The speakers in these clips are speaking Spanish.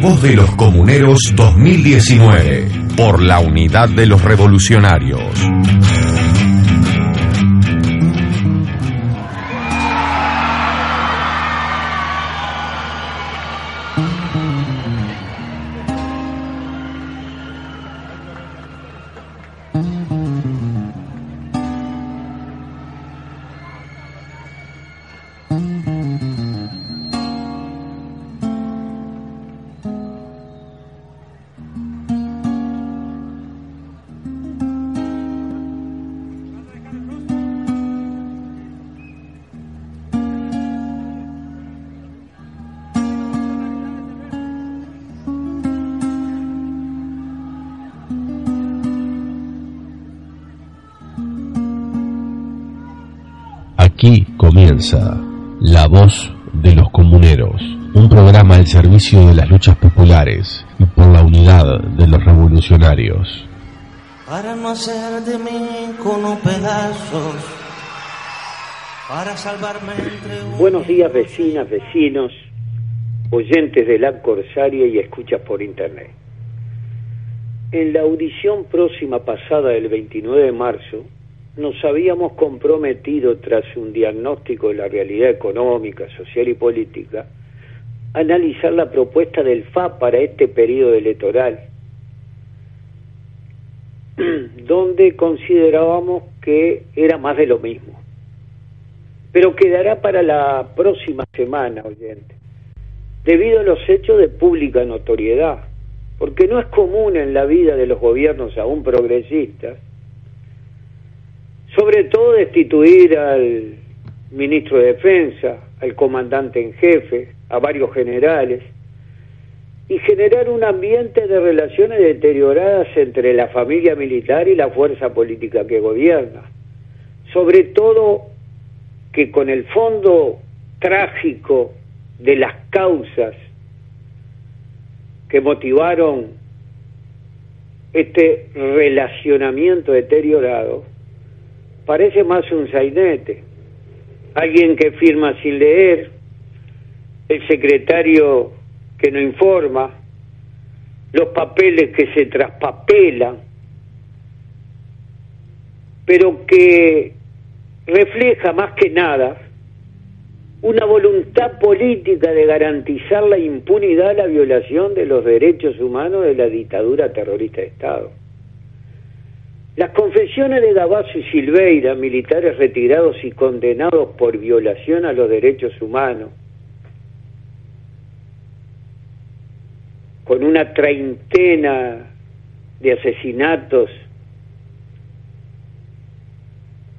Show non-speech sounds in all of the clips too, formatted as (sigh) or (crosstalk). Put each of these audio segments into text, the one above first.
voz de los comuneros 2019 por la unidad de los revolucionarios. La Voz de los Comuneros, un programa al servicio de las luchas populares y por la unidad de los revolucionarios. Para no hacer de mí un pedazos, para salvarme entre Buenos días vecinas, vecinos, oyentes de la Corsaria y escuchas por internet. En la audición próxima pasada del 29 de marzo, nos habíamos comprometido, tras un diagnóstico de la realidad económica, social y política, a analizar la propuesta del FA para este periodo electoral, (clears throat) donde considerábamos que era más de lo mismo. Pero quedará para la próxima semana, oyente, debido a los hechos de pública notoriedad, porque no es común en la vida de los gobiernos aún progresistas sobre todo destituir al ministro de Defensa, al comandante en jefe, a varios generales, y generar un ambiente de relaciones deterioradas entre la familia militar y la fuerza política que gobierna. Sobre todo que con el fondo trágico de las causas que motivaron este relacionamiento deteriorado, parece más un sainete, alguien que firma sin leer, el secretario que no informa, los papeles que se traspapelan, pero que refleja más que nada una voluntad política de garantizar la impunidad a la violación de los derechos humanos de la dictadura terrorista de Estado. Las confesiones de Gabazo y Silveira, militares retirados y condenados por violación a los derechos humanos, con una treintena de asesinatos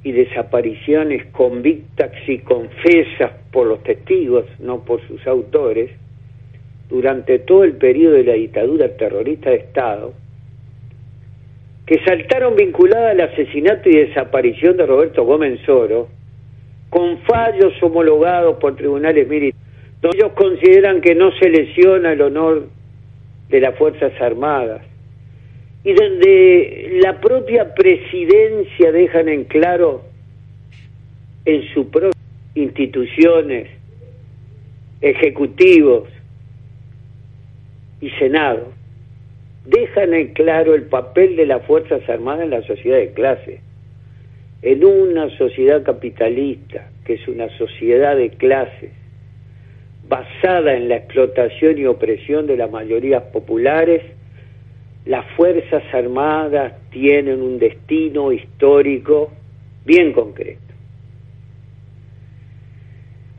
y desapariciones convictas y confesas por los testigos, no por sus autores, durante todo el periodo de la dictadura terrorista de Estado, que saltaron vinculadas al asesinato y desaparición de Roberto Gómez Soro, con fallos homologados por tribunales militares, donde ellos consideran que no se lesiona el honor de las Fuerzas Armadas, y donde la propia presidencia dejan en claro en sus instituciones, ejecutivos y Senado, dejan en claro el papel de las Fuerzas Armadas en la sociedad de clase. En una sociedad capitalista, que es una sociedad de clases, basada en la explotación y opresión de las mayorías populares, las Fuerzas Armadas tienen un destino histórico bien concreto.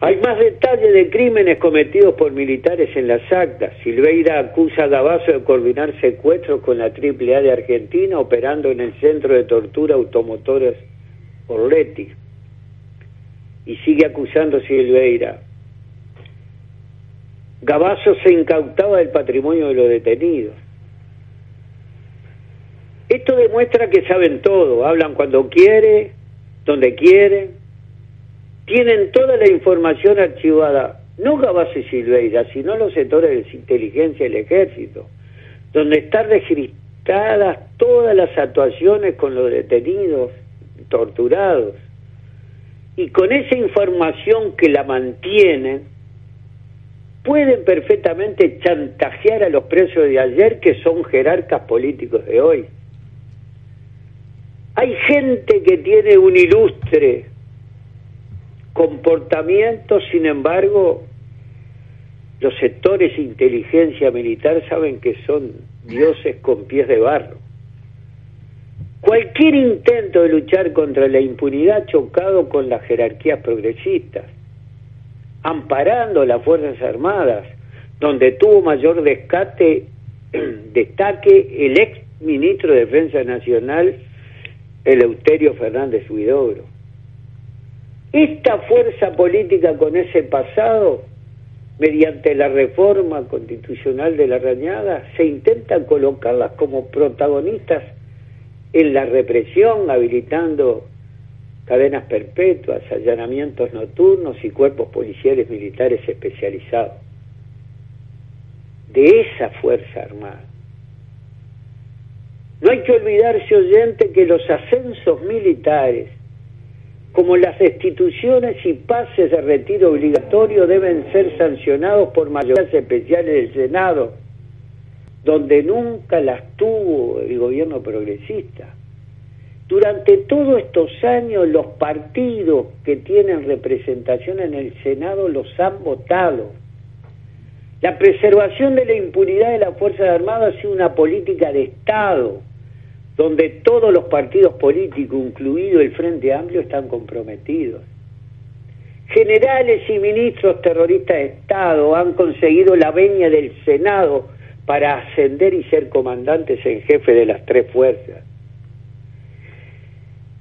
Hay más detalles de crímenes cometidos por militares en las actas. Silveira acusa a Gabazo de coordinar secuestros con la AAA de Argentina operando en el centro de tortura automotores Orletti. Y sigue acusando a Silveira. Gabazo se incautaba del patrimonio de los detenidos. Esto demuestra que saben todo, hablan cuando quiere, donde quieren, tienen toda la información archivada, no Gabazo y Silveira, sino los sectores de inteligencia y el ejército, donde están registradas todas las actuaciones con los detenidos, torturados. Y con esa información que la mantienen, pueden perfectamente chantajear a los presos de ayer que son jerarcas políticos de hoy. Hay gente que tiene un ilustre comportamiento, sin embargo, los sectores inteligencia militar saben que son dioses con pies de barro. Cualquier intento de luchar contra la impunidad chocado con las jerarquías progresistas, amparando las Fuerzas Armadas, donde tuvo mayor descate, (clears throat) destaque el ex ministro de Defensa Nacional, Eleuterio Fernández Huidobro. Esta fuerza política con ese pasado, mediante la reforma constitucional de la Rañada, se intenta colocarlas como protagonistas en la represión, habilitando cadenas perpetuas, allanamientos nocturnos y cuerpos policiales militares especializados. De esa Fuerza Armada. No hay que olvidarse, oyente, que los ascensos militares, como las destituciones y pases de retiro obligatorio, deben ser sancionados por mayorías especiales del Senado donde nunca las tuvo el gobierno progresista. Durante todos estos años los partidos que tienen representación en el Senado los han votado. La preservación de la impunidad de las Fuerzas Armadas ha sido una política de Estado, donde todos los partidos políticos, incluido el Frente Amplio, están comprometidos. Generales y ministros terroristas de Estado han conseguido la veña del Senado para ascender y ser comandantes en jefe de las tres fuerzas.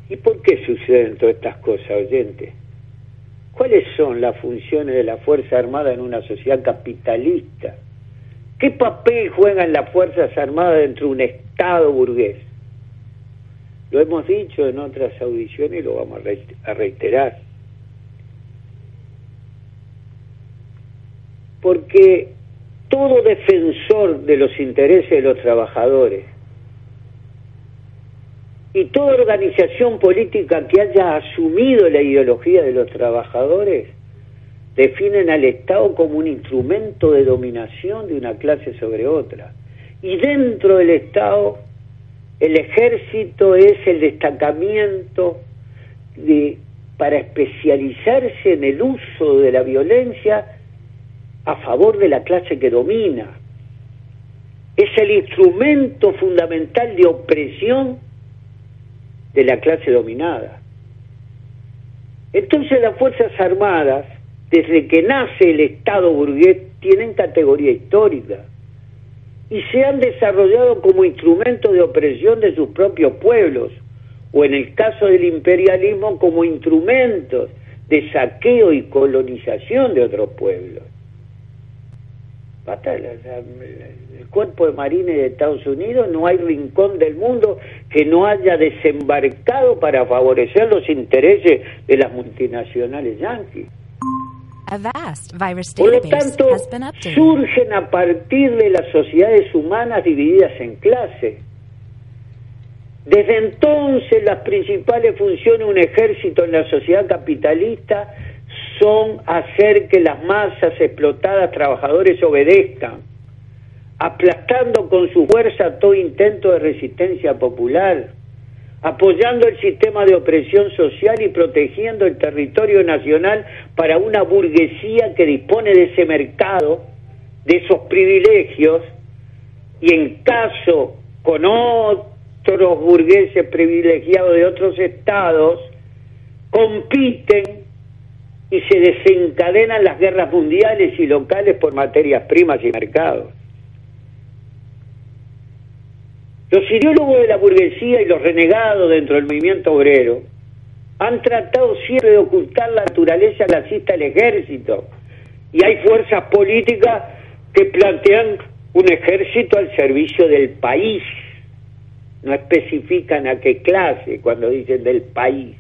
¿Y por qué suceden todas estas cosas, oyente? ¿Cuáles son las funciones de la Fuerza Armada en una sociedad capitalista? ¿Qué papel juegan las Fuerzas Armadas dentro de un Estado burgués? Lo hemos dicho en otras audiciones y lo vamos a reiterar. Porque todo defensor de los intereses de los trabajadores y toda organización política que haya asumido la ideología de los trabajadores definen al Estado como un instrumento de dominación de una clase sobre otra. Y dentro del Estado, el ejército es el destacamiento de, para especializarse en el uso de la violencia a favor de la clase que domina. Es el instrumento fundamental de opresión de la clase dominada. Entonces las Fuerzas Armadas, desde que nace el Estado burgués, tienen categoría histórica y se han desarrollado como instrumento de opresión de sus propios pueblos, o en el caso del imperialismo como instrumentos de saqueo y colonización de otros pueblos el cuerpo de marines de Estados Unidos, no hay rincón del mundo que no haya desembarcado para favorecer los intereses de las multinacionales yanquis. Por lo tanto, surgen a partir de las sociedades humanas divididas en clases. Desde entonces las principales funciones de un ejército en la sociedad capitalista son hacer que las masas explotadas trabajadores obedezcan, aplastando con su fuerza todo intento de resistencia popular, apoyando el sistema de opresión social y protegiendo el territorio nacional para una burguesía que dispone de ese mercado, de esos privilegios, y en caso con otros burgueses privilegiados de otros estados, compiten y se desencadenan las guerras mundiales y locales por materias primas y mercados. Los ideólogos de la burguesía y los renegados dentro del movimiento obrero han tratado siempre de ocultar la naturaleza clasista del ejército y hay fuerzas políticas que plantean un ejército al servicio del país. No especifican a qué clase cuando dicen del país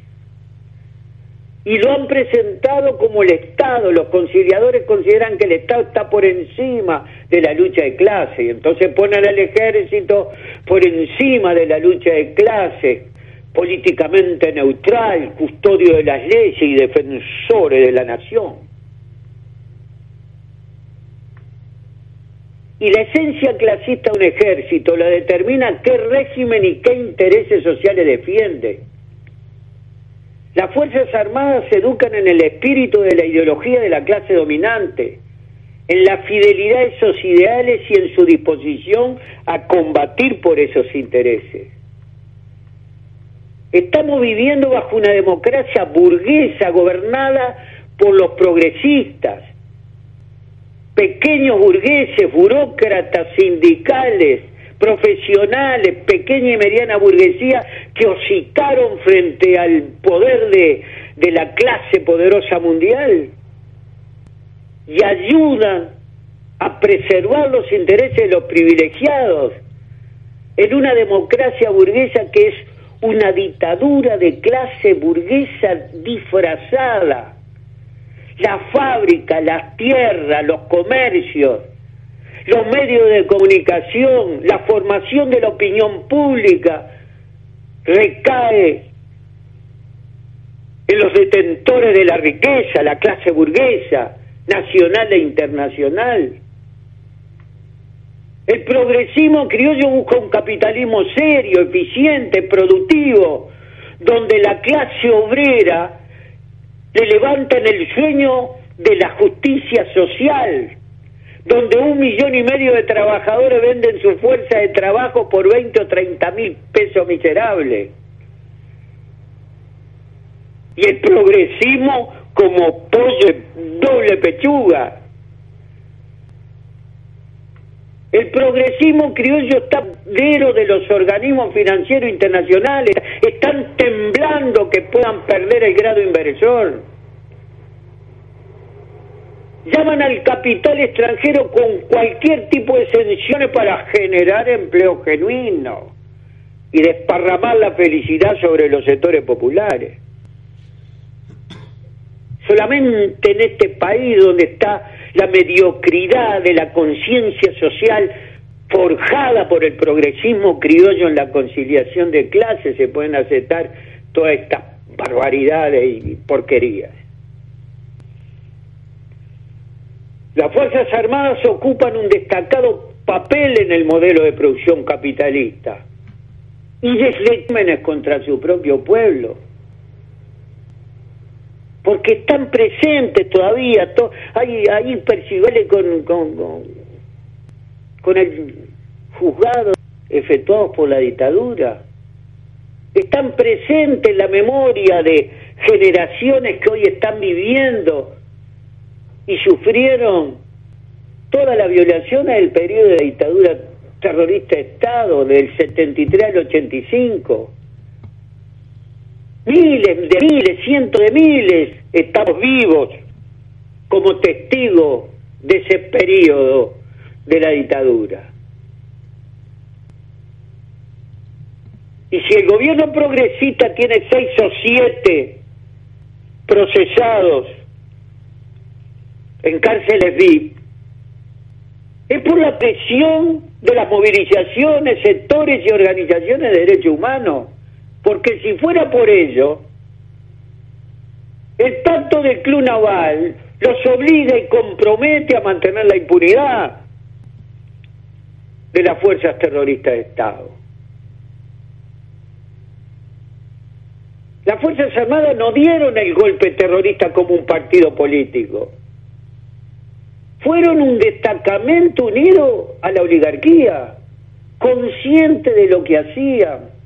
y lo han presentado como el Estado. Los conciliadores consideran que el Estado está por encima de la lucha de clase y entonces ponen al ejército por encima de la lucha de clase, políticamente neutral, custodio de las leyes y defensores de la nación. Y la esencia clasista de un ejército la determina qué régimen y qué intereses sociales defiende. Las Fuerzas Armadas se educan en el espíritu de la ideología de la clase dominante, en la fidelidad a esos ideales y en su disposición a combatir por esos intereses. Estamos viviendo bajo una democracia burguesa gobernada por los progresistas, pequeños burgueses, burócratas, sindicales, profesionales, pequeña y mediana burguesía que hocicaron frente al poder de, de la clase poderosa mundial y ayudan a preservar los intereses de los privilegiados en una democracia burguesa que es una dictadura de clase burguesa disfrazada. La fábrica, las tierras, los comercios, los medios de comunicación, la formación de la opinión pública recae en los detentores de la riqueza, la clase burguesa, nacional e internacional. El progresismo criollo busca un capitalismo serio, eficiente, productivo, donde la clase obrera le levanta en el sueño de la justicia social, donde un millón y medio de trabajadores venden su fuerza de trabajo por 20 o 30 mil pesos miserables. Y el progresismo como pollo doble pechuga. El progresismo criollo está dero de los organismos financieros internacionales, están temblando que puedan perder el grado inversor. Llaman al capital extranjero con cualquier tipo de sanciones para generar empleo genuino y desparramar la felicidad sobre los sectores populares. Solamente en este país donde está la mediocridad de la conciencia social forjada por el progresismo criollo en la conciliación de clases se pueden aceptar todas estas barbaridades y porquerías. Las Fuerzas Armadas ocupan un destacado papel en el modelo de producción capitalista y deslegímenes contra su propio pueblo porque están presentes todavía, hay, hay percibibles con, con, con, el juzgado efectuados por la dictadura. Están presentes en la memoria de generaciones que hoy están viviendo y sufrieron toda la violación del periodo de la dictadura terrorista Estado, del 73 al 85 miles de miles, cientos de miles, estamos vivos como testigos de ese periodo de la dictadura. Y si el gobierno progresista tiene seis o siete procesados en cárceles VIP, es por la presión de las movilizaciones, sectores y organizaciones de derechos humanos porque si fuera por ello, el pacto del Club Naval los obliga y compromete a mantener la impunidad de las fuerzas terroristas de Estado. Las Fuerzas Armadas no dieron el golpe terrorista como un partido político. Fueron un destacamento unido a la oligarquía, consciente de lo que hacían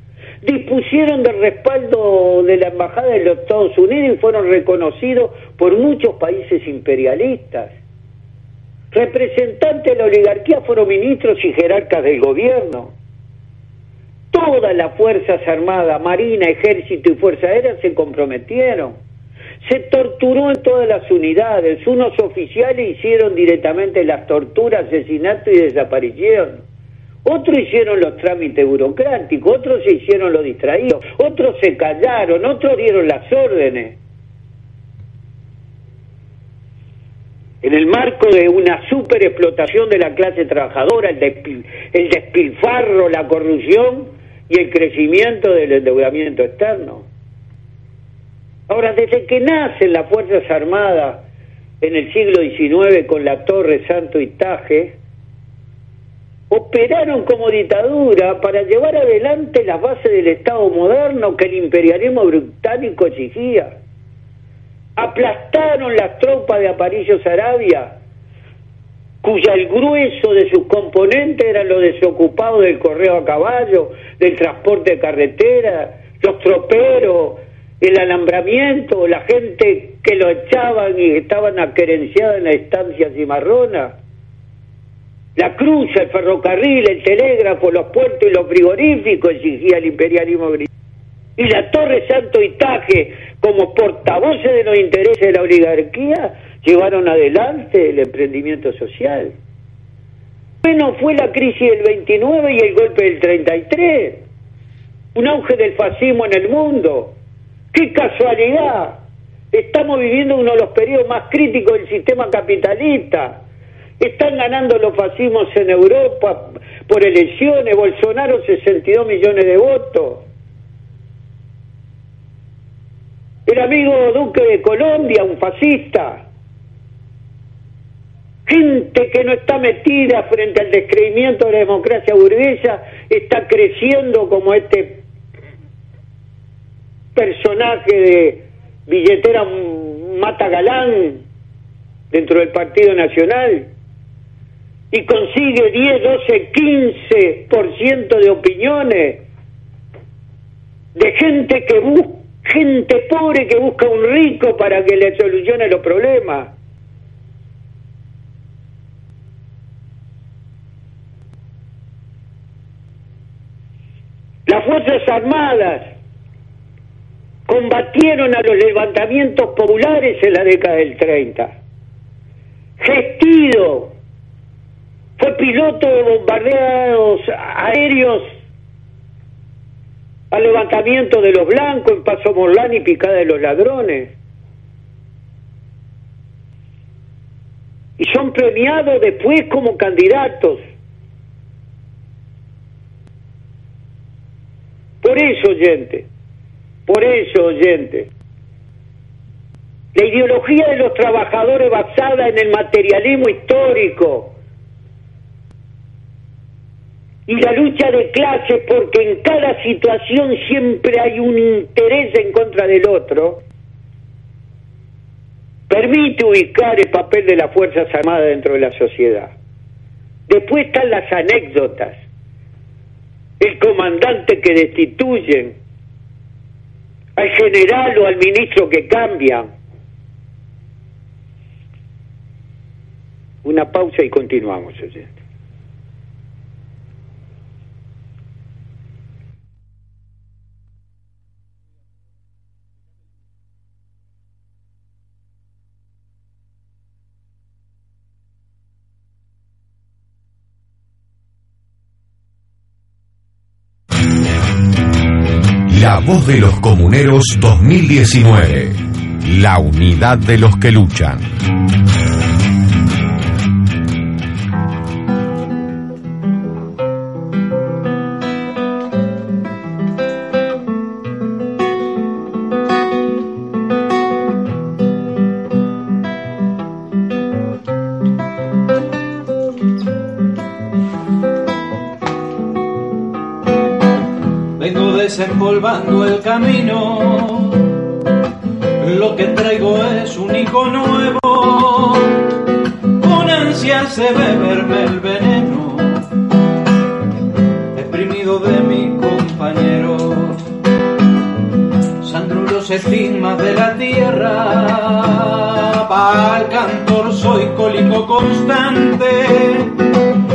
dispusieron del respaldo de la Embajada de los Estados Unidos y fueron reconocidos por muchos países imperialistas. Representantes de la oligarquía fueron ministros y jerarcas del gobierno. Todas las Fuerzas Armadas, Marina, Ejército y Fuerza Aérea se comprometieron. Se torturó en todas las unidades. Unos oficiales hicieron directamente las torturas, asesinatos y desaparición otros hicieron los trámites burocráticos, otros se hicieron los distraídos, otros se callaron, otros dieron las órdenes. En el marco de una superexplotación de la clase trabajadora, el, el despilfarro, la corrupción y el crecimiento del endeudamiento externo. Ahora, desde que nacen las Fuerzas Armadas en el siglo XIX con la Torre Santo y Taje, operaron como dictadura para llevar adelante las bases del Estado moderno que el imperialismo británico exigía. Aplastaron las tropas de Aparicio Sarabia, cuya el grueso de sus componentes eran los desocupados del correo a caballo, del transporte de carretera, los troperos, el alambramiento, la gente que lo echaban y estaban aquerenciadas en la estancia cimarrona la cruz, el ferrocarril, el telégrafo, los puertos y los frigoríficos exigía el imperialismo británico. Y la Torre Santo Itaje, como portavoces de los intereses de la oligarquía, llevaron adelante el emprendimiento social. Bueno, fue la crisis del 29 y el golpe del 33. Un auge del fascismo en el mundo. ¡Qué casualidad! Estamos viviendo uno de los periodos más críticos del sistema capitalista están ganando los fascismos en Europa por elecciones, Bolsonaro 62 millones de votos. El amigo Duque de Colombia, un fascista. Gente que no está metida frente al descreimiento de la democracia burguesa está creciendo como este personaje de billetera Mata Galán dentro del Partido Nacional y consigue 10, 12, 15% de opiniones de gente que busca gente pobre que busca un rico para que le solucione los problemas. Las Fuerzas Armadas combatieron a los levantamientos populares en la década del 30. Gestido fue piloto de bombardeados aéreos al levantamiento de los blancos en Paso Morlán y picada de los ladrones. Y son premiados después como candidatos. Por eso, oyente, por eso, oyente, la ideología de los trabajadores basada en el materialismo histórico, y la lucha de clases porque en cada situación siempre hay un interés en contra del otro, permite ubicar el papel de las Fuerzas Armadas dentro de la sociedad. Después están las anécdotas, el comandante que destituyen, al general o al ministro que cambian. Una pausa y continuamos. Voz de los comuneros 2019. La unidad de los que luchan. Desempolvando el camino. Lo que traigo es un hijo nuevo, con ansias de beberme el veneno, exprimido de mi compañero. Sandro los estigmas de la tierra, para el cantor soy cólico constante,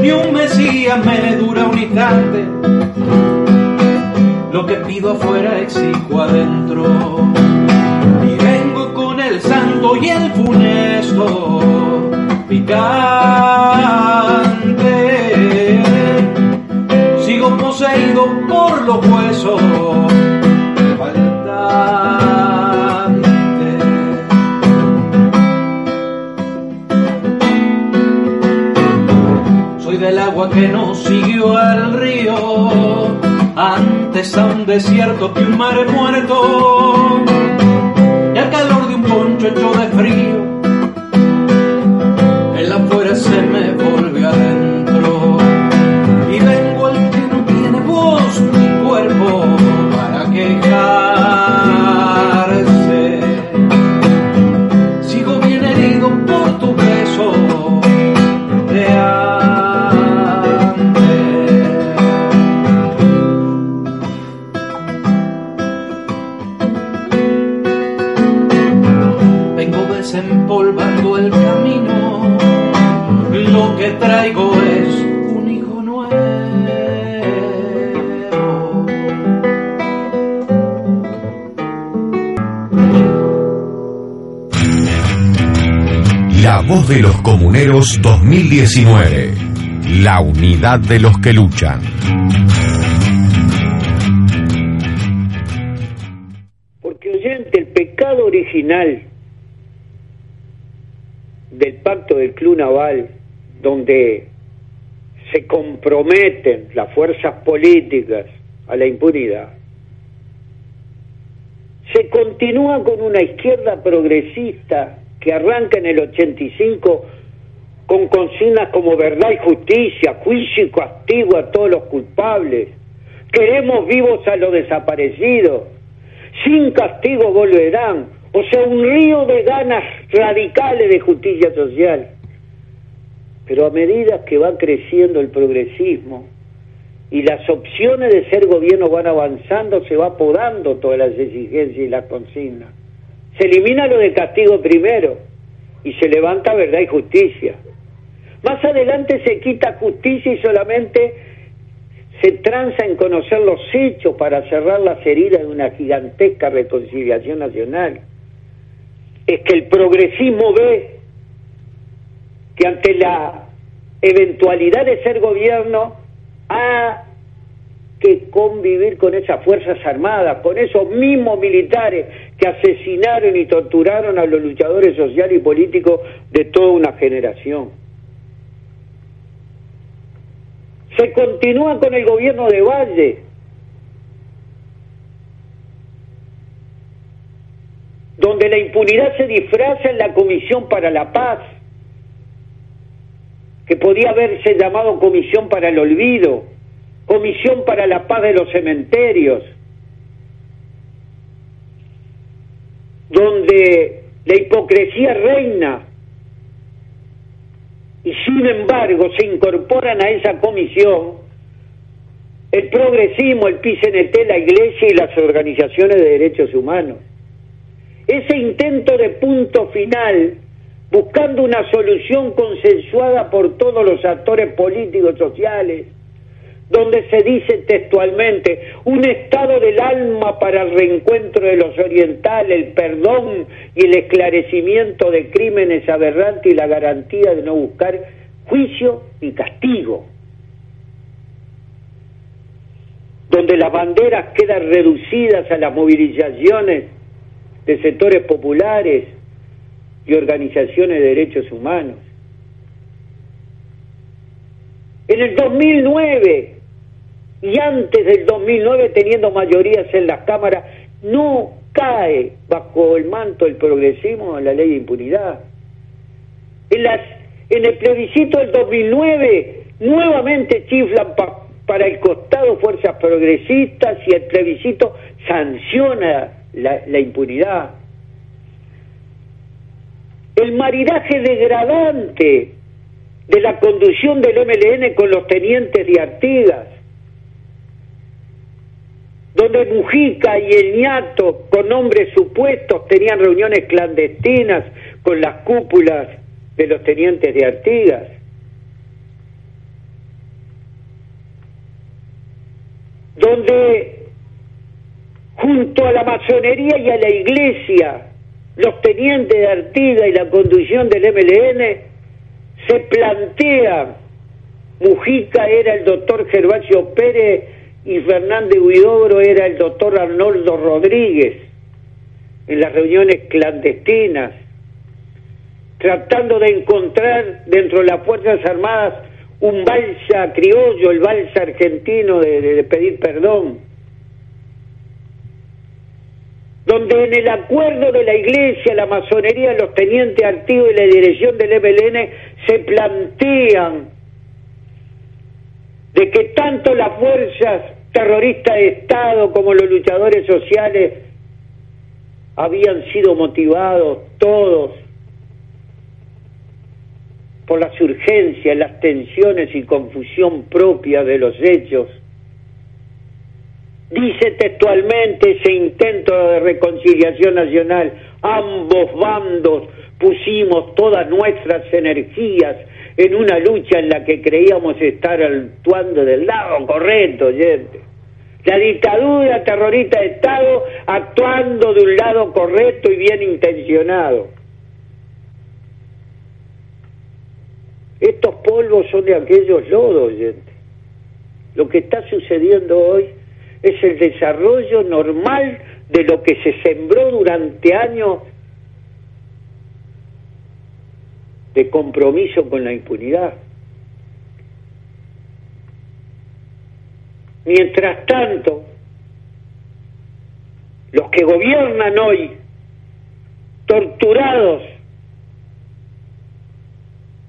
y un mesías me dura un instante que pido afuera exijo adentro. Y vengo con el santo y el funesto, picante. Sigo poseído por los huesos. Soy del agua que no siguió al río antes a un desierto que un mar muerto de los comuneros 2019. La unidad de los que luchan. Porque oyente, el pecado original del pacto del Club Naval, donde se comprometen las fuerzas políticas a la impunidad, se continúa con una izquierda progresista que arranca en el 85 con consignas como verdad y justicia, juicio y castigo a todos los culpables. Queremos vivos a los desaparecidos. Sin castigo volverán. O sea, un río de ganas radicales de justicia social. Pero a medida que va creciendo el progresismo y las opciones de ser gobierno van avanzando, se va podando todas las exigencias y las consignas. Se elimina lo de castigo primero y se levanta verdad y justicia. Más adelante se quita justicia y solamente se tranza en conocer los hechos para cerrar las heridas de una gigantesca reconciliación nacional. Es que el progresismo ve que ante la eventualidad de ser gobierno ha que convivir con esas Fuerzas Armadas, con esos mismos militares que asesinaron y torturaron a los luchadores sociales y políticos de toda una generación. Se continúa con el gobierno de Valle, donde la impunidad se disfraza en la Comisión para la Paz, que podía haberse llamado Comisión para el Olvido, Comisión para la Paz de los Cementerios, donde la hipocresía reina y sin embargo se incorporan a esa comisión el progresismo, el PCNT, la Iglesia y las organizaciones de derechos humanos. Ese intento de punto final, buscando una solución consensuada por todos los actores políticos, sociales, donde se dice textualmente, un estado del alma para el reencuentro de los orientales, el perdón y el esclarecimiento de crímenes aberrantes y la garantía de no buscar juicio y castigo, donde las banderas quedan reducidas a las movilizaciones de sectores populares y organizaciones de derechos humanos. En el 2009, y antes del 2009 teniendo mayorías en las cámaras, no cae bajo el manto del progresismo la ley de impunidad. En, las, en el plebiscito del 2009 nuevamente chiflan para el costado fuerzas progresistas y el plebiscito sanciona la, la impunidad. El maridaje degradante de la conducción del MLN con los tenientes de Artigas donde Mujica y el ñato, con nombres supuestos, tenían reuniones clandestinas con las cúpulas de los tenientes de Artigas. Donde junto a la masonería y a la iglesia, los tenientes de Artigas y la conducción del MLN se plantea, Mujica era el doctor Gervasio Pérez y Fernández Huidobro era el doctor Arnoldo Rodríguez en las reuniones clandestinas, tratando de encontrar dentro de las Fuerzas Armadas un balsa criollo, el balsa argentino de, pedir perdón, donde en el acuerdo de la Iglesia, la masonería, los tenientes activos y la dirección del MLN se plantean de que tanto las fuerzas terrorista de Estado como los luchadores sociales habían sido motivados todos por las urgencias, las tensiones y confusión propia de los hechos. Dice textualmente ese intento de reconciliación nacional, ambos bandos pusimos todas nuestras energías en una lucha en la que creíamos estar actuando del lado correcto, gente. La dictadura terrorista de Estado actuando de un lado correcto y bien intencionado. Estos polvos son de aquellos lodos, gente. Lo que está sucediendo hoy es el desarrollo normal de lo que se sembró durante años de compromiso con la impunidad. Mientras tanto, los que gobiernan hoy, torturados,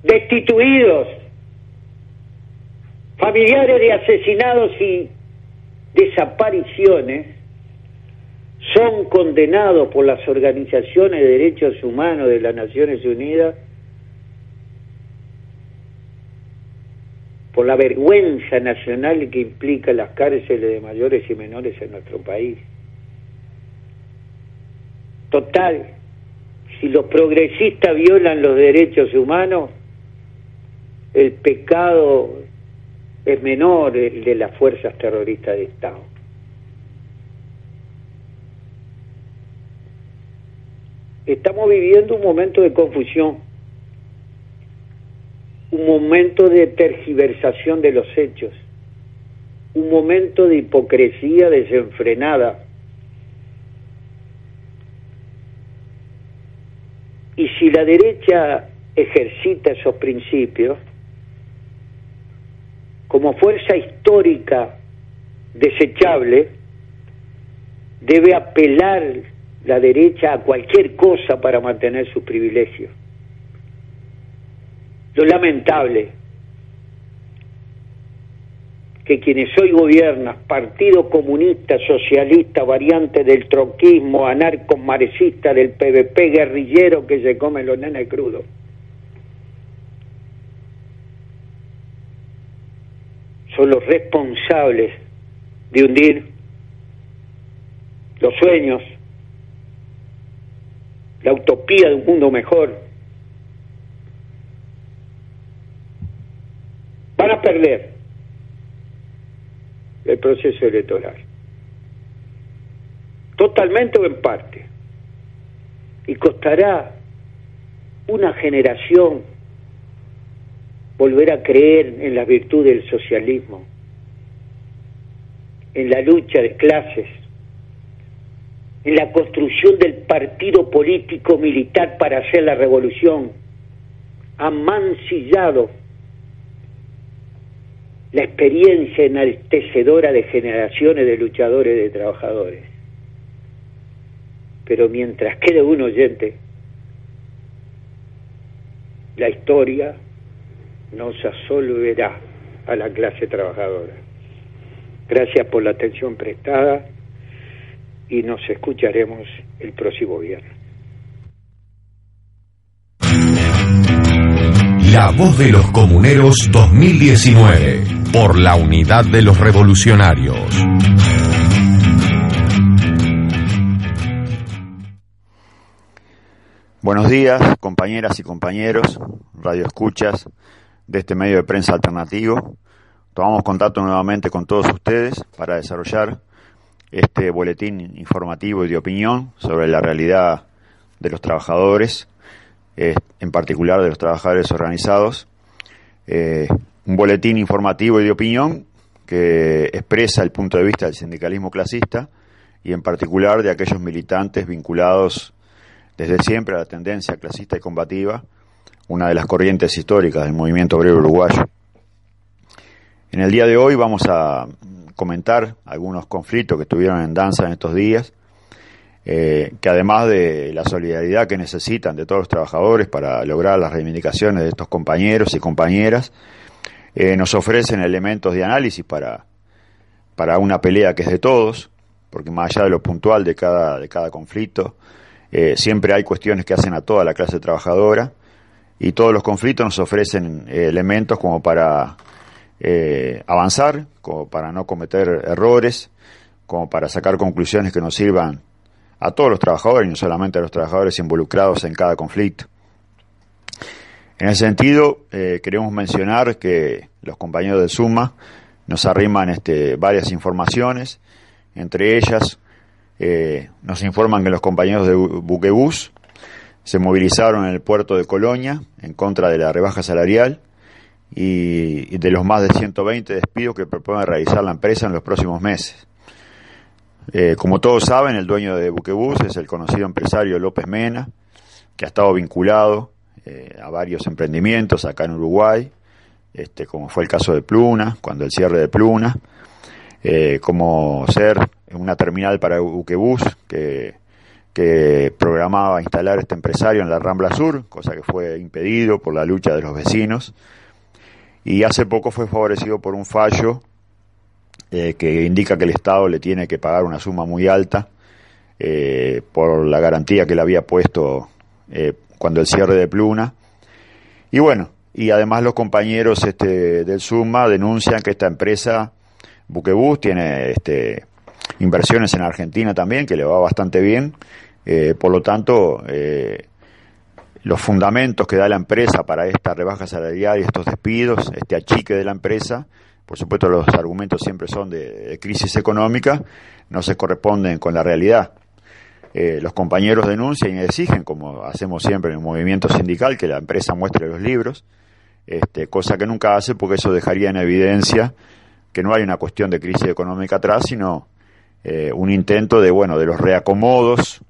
destituidos, familiares de asesinados y desapariciones, son condenados por las organizaciones de derechos humanos de las Naciones Unidas por la vergüenza nacional que implica las cárceles de mayores y menores en nuestro país. Total, si los progresistas violan los derechos humanos, el pecado es menor el de las fuerzas terroristas de Estado. Estamos viviendo un momento de confusión, un momento de tergiversación de los hechos, un momento de hipocresía desenfrenada. Y si la derecha ejercita esos principios, como fuerza histórica desechable, debe apelar la derecha a cualquier cosa para mantener sus privilegios. Lo lamentable que quienes hoy gobiernan, Partido Comunista, Socialista, variante del troquismo, anarco marecista del PVP, guerrillero que se come los nenes crudos, son los responsables de hundir los sueños, la utopía de un mundo mejor. Perder el proceso electoral. Totalmente o en parte. Y costará una generación volver a creer en la virtud del socialismo, en la lucha de clases, en la construcción del partido político militar para hacer la revolución, han mancillado la experiencia enaltecedora de generaciones de luchadores de trabajadores. Pero mientras quede un oyente, la historia nos absolverá a la clase trabajadora. Gracias por la atención prestada y nos escucharemos el próximo viernes. La voz de los comuneros 2019 por la unidad de los revolucionarios. Buenos días, compañeras y compañeros, radio escuchas de este medio de prensa alternativo. Tomamos contacto nuevamente con todos ustedes para desarrollar este boletín informativo y de opinión sobre la realidad de los trabajadores, eh, en particular de los trabajadores organizados. Eh, un boletín informativo y de opinión que expresa el punto de vista del sindicalismo clasista y en particular de aquellos militantes vinculados desde siempre a la tendencia clasista y combativa una de las corrientes históricas del movimiento obrero uruguayo. En el día de hoy vamos a comentar algunos conflictos que estuvieron en danza en estos días, eh, que además de la solidaridad que necesitan de todos los trabajadores para lograr las reivindicaciones de estos compañeros y compañeras, eh, nos ofrecen elementos de análisis para, para una pelea que es de todos, porque más allá de lo puntual de cada, de cada conflicto, eh, siempre hay cuestiones que hacen a toda la clase trabajadora y todos los conflictos nos ofrecen eh, elementos como para eh, avanzar, como para no cometer errores, como para sacar conclusiones que nos sirvan a todos los trabajadores y no solamente a los trabajadores involucrados en cada conflicto. En ese sentido, eh, queremos mencionar que los compañeros de Suma nos arriman este, varias informaciones, entre ellas eh, nos informan que los compañeros de Buquebus se movilizaron en el puerto de Colonia en contra de la rebaja salarial y, de los más de 120 despidos que propone realizar la empresa en los próximos meses. Eh, como todos saben, el dueño de Buquebus es el conocido empresario López Mena, que ha estado vinculado eh, a varios emprendimientos acá en Uruguay, este, como fue el caso de Pluna, cuando el cierre de Pluna, eh, como ser una terminal para Buquebus que, que programaba instalar este empresario en la Rambla Sur, cosa que fue impedido por la lucha de los vecinos, y hace poco fue favorecido por un fallo eh, que indica que el Estado le tiene que pagar una suma muy alta por la garantía que le había puesto cuando el cierre de Pluna. Y bueno, y además los compañeros este, del Suma denuncian que esta empresa, Buquebus, tiene este, inversiones en Argentina también, que le va bastante bien. Eh, por lo tanto, eh, los fundamentos que da la empresa para esta rebaja salarial y estos despidos, este achique de la empresa, por supuesto los argumentos siempre son de crisis económica, no se corresponden con la realidad. Eh, los compañeros denuncian y exigen, como hacemos siempre en el movimiento sindical, que la empresa muestre los libros, este, cosa que nunca hace porque eso dejaría en evidencia que no hay una cuestión de crisis económica atrás, sino eh, un intento de, bueno, de los reacomodos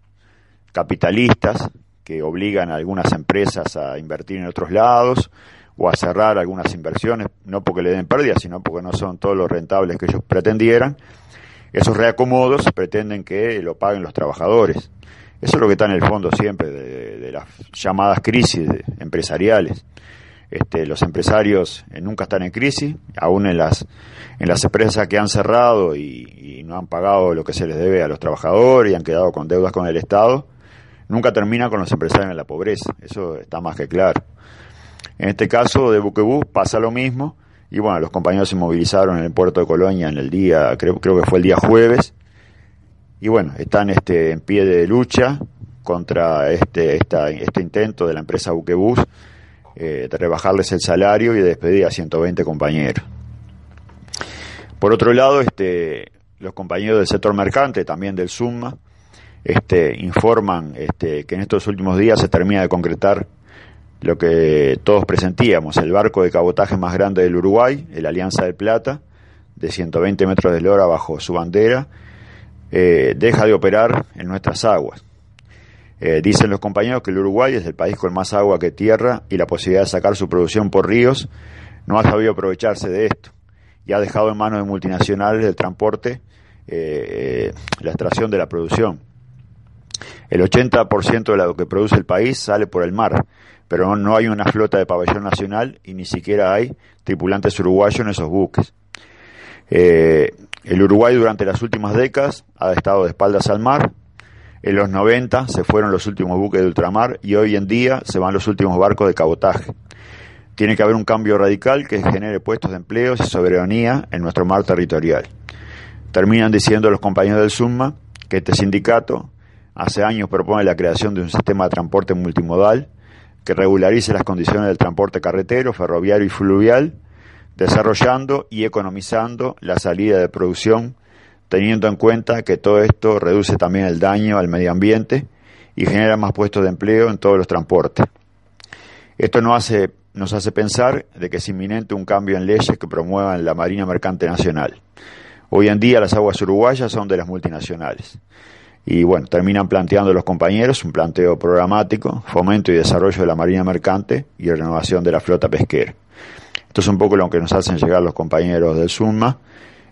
capitalistas que obligan a algunas empresas a invertir en otros lados o a cerrar algunas inversiones, no porque le den pérdida, sino porque no son todos los rentables que ellos pretendieran, esos reacomodos pretenden que lo paguen los trabajadores. Eso es lo que está en el fondo siempre de, las llamadas crisis empresariales. Este, los empresarios eh, nunca están en crisis, aún en las, en las empresas que han cerrado y, no han pagado lo que se les debe a los trabajadores y han quedado con deudas con el Estado, nunca termina con los empresarios en la pobreza. Eso está más que claro. En este caso de Buquebus pasa lo mismo y bueno, los compañeros se movilizaron en el puerto de Colonia en el día, creo, creo que fue el día jueves. Y bueno, están este, en pie de lucha contra este, esta, este intento de la empresa Buquebus eh, de rebajarles el salario y de despedir a 120 compañeros. Por otro lado, este, los compañeros del sector mercante, también del SUMA, este, informan este, que en estos últimos días se termina de concretar lo que todos presentíamos, el barco de cabotaje más grande del Uruguay, el Alianza del Plata, de 120 metros de lora bajo su bandera, eh, deja de operar en nuestras aguas. Eh, dicen los compañeros que el Uruguay es el país con más agua que tierra y la posibilidad de sacar su producción por ríos no ha sabido aprovecharse de esto y ha dejado en manos de multinacionales del transporte eh, la extracción de la producción. El 80% de lo que produce el país sale por el mar, pero no hay una flota de pabellón nacional y ni siquiera hay tripulantes uruguayos en esos buques. Eh, el Uruguay durante las últimas décadas ha estado de espaldas al mar. En los 90 se fueron los últimos buques de ultramar y hoy en día se van los últimos barcos de cabotaje. Tiene que haber un cambio radical que genere puestos de empleo y soberanía en nuestro mar territorial. Terminan diciendo los compañeros del SUMA que este sindicato hace años propone la creación de un sistema de transporte multimodal que regularice las condiciones del transporte carretero, ferroviario y fluvial, desarrollando y economizando la salida de producción, teniendo en cuenta que todo esto reduce también el daño al medio ambiente y genera más puestos de empleo en todos los transportes. Esto nos hace, nos hace pensar de que es inminente un cambio en leyes que promuevan la Marina Mercante Nacional. Hoy en día las aguas uruguayas son de las multinacionales. Y bueno, terminan planteando los compañeros un planteo programático, fomento y desarrollo de la marina mercante y renovación de la flota pesquera. Esto es un poco lo que nos hacen llegar los compañeros del SUMA.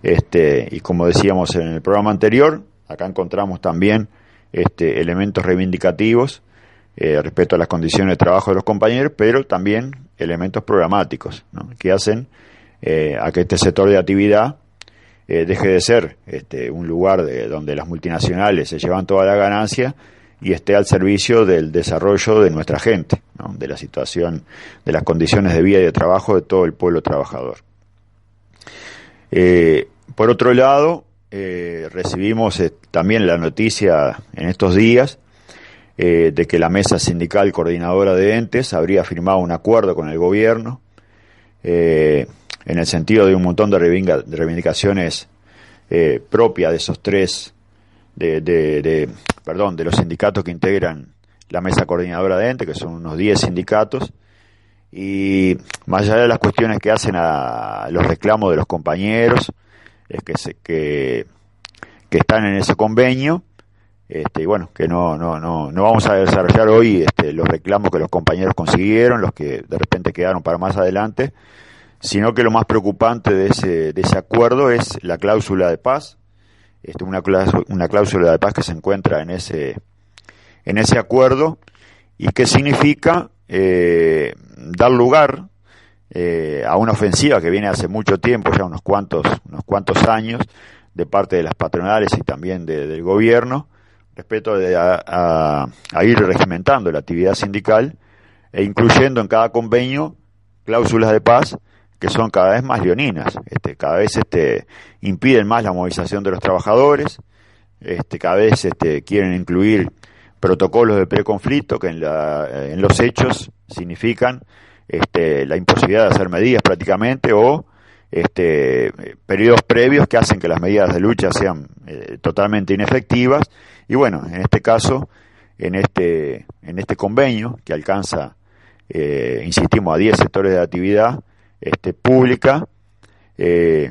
Este, y como decíamos en el programa anterior, acá encontramos también este, elementos reivindicativos eh, respecto a las condiciones de trabajo de los compañeros, pero también elementos programáticos que hacen eh, a que este sector de actividad eh, deje de ser este, un lugar de, donde las multinacionales se llevan toda la ganancia y esté al servicio del desarrollo de nuestra gente, de la situación, de las condiciones de vida y de trabajo de todo el pueblo trabajador. Eh, por otro lado, eh, recibimos también la noticia en estos días de que la mesa sindical coordinadora de entes habría firmado un acuerdo con el gobierno en el sentido de un montón de, reivindicaciones propias de esos tres, de, de, perdón, de los sindicatos que integran la mesa coordinadora de entes, que son unos 10 sindicatos, y más allá de las cuestiones que hacen a los reclamos de los compañeros, es que, se, que, que están en ese convenio, este, y bueno, que no, no, no, no vamos a desarrollar hoy este, los reclamos que los compañeros consiguieron, los que de repente quedaron para más adelante, sino que lo más preocupante de ese, de ese acuerdo es la cláusula de paz, este, una, cláusula, una cláusula de paz que se encuentra en ese, en ese acuerdo y que significa eh, dar lugar eh, a una ofensiva que viene hace mucho tiempo, ya unos cuantos, unos cuantos años, de parte de las patronales y también del gobierno, respecto a, ir regimentando la actividad sindical e incluyendo en cada convenio cláusulas de paz que son cada vez más leoninas, este, cada vez este, impiden más la movilización de los trabajadores, este, cada vez este, quieren incluir protocolos de preconflicto que en, la, en los hechos significan este, la imposibilidad de hacer medidas prácticamente o este, periodos previos que hacen que las medidas de lucha sean eh, totalmente inefectivas. Y bueno, en este caso, en este, en este convenio que alcanza, eh, insistimos, a 10 sectores de actividad este, pública, eh,